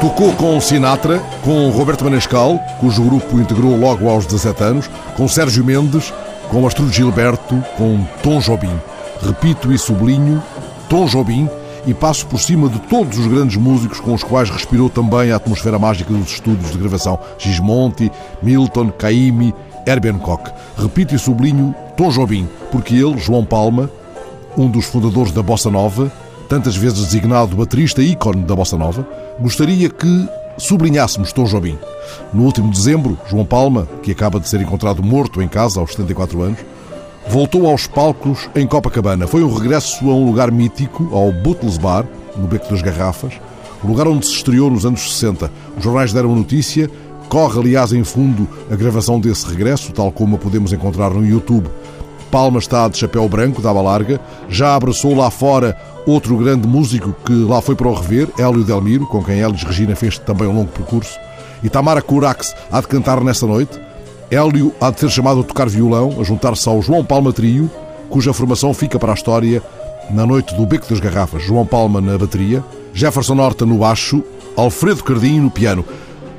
Tocou com Sinatra, com Roberto Manescal, cujo grupo integrou logo aos 17 anos, com Sérgio Mendes, com Astrudo Gilberto, com Tom Jobim. Repito e sublinho, Tom Jobim, e passo por cima de todos os grandes músicos com os quais respirou também a atmosfera mágica dos estúdios de gravação. Gismonti, Milton, Caymmi, Herbie Hancock. Repito e sublinho Tom Jobim, porque ele, João Palma, um dos fundadores da Bossa Nova, tantas vezes designado baterista ícone da Bossa Nova, gostaria que sublinhássemos Tom Jobim. No último dezembro, João Palma, que acaba de ser encontrado morto em casa aos 74 anos, voltou aos palcos em Copacabana. Foi um regresso a um lugar mítico, ao Bootles Bar, no Beco das Garrafas, o lugar onde se estreou nos anos 60. Os jornais deram notícia, corre aliás em fundo a gravação desse regresso, tal como a podemos encontrar no YouTube. Palma está de chapéu branco, dava larga, já abraçou lá fora outro grande músico que lá foi para o rever, Hélio Delmiro, com quem Elis Regina fez também um longo percurso. E Tamara Curax há de cantar nessa noite. Hélio há de ser chamado a tocar violão, a juntar-se ao João Palma Trio, cuja formação fica para a história na noite do Beco das Garrafas. João Palma na bateria, Jefferson Horta no baixo, Alfredo Cardinho no piano.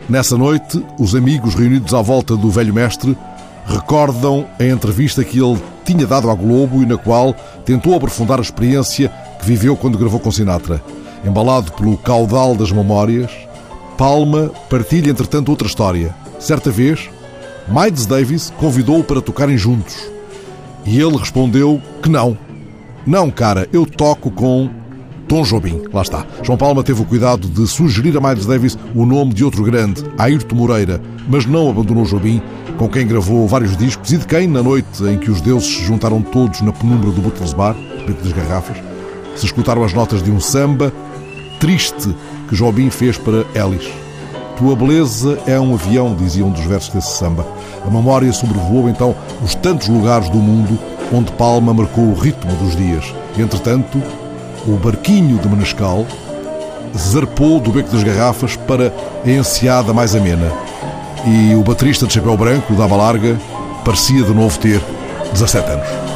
Nessa noite, os amigos reunidos à volta do velho mestre recordam a entrevista que ele tinha dado à Globo e na qual tentou aprofundar a experiência viveu quando gravou com Sinatra. Embalado pelo caudal das memórias, Palma partilha entretanto outra história. Certa vez, Miles Davis convidou-o para tocarem juntos. E ele respondeu que não. Não, cara, eu toco com Tom Jobim. Lá está. João Palma teve o cuidado de sugerir a Miles Davis o nome de outro grande, Ayrton Moreira, mas não abandonou Jobim, com quem gravou vários discos e de quem, na noite em que os deuses se juntaram todos na penumbra do Beatles Bar, Beco das Garrafas, se escutaram as notas de um samba triste que Jobim fez para Elis. Tua beleza é um avião, dizia um dos versos desse samba. A memória sobrevoou então os tantos lugares do mundo onde Palma marcou o ritmo dos dias. Entretanto, o barquinho de Menescal zarpou do beco das garrafas para a enseada mais amena. E o baterista de chapéu branco, dava larga, parecia de novo ter 17 anos.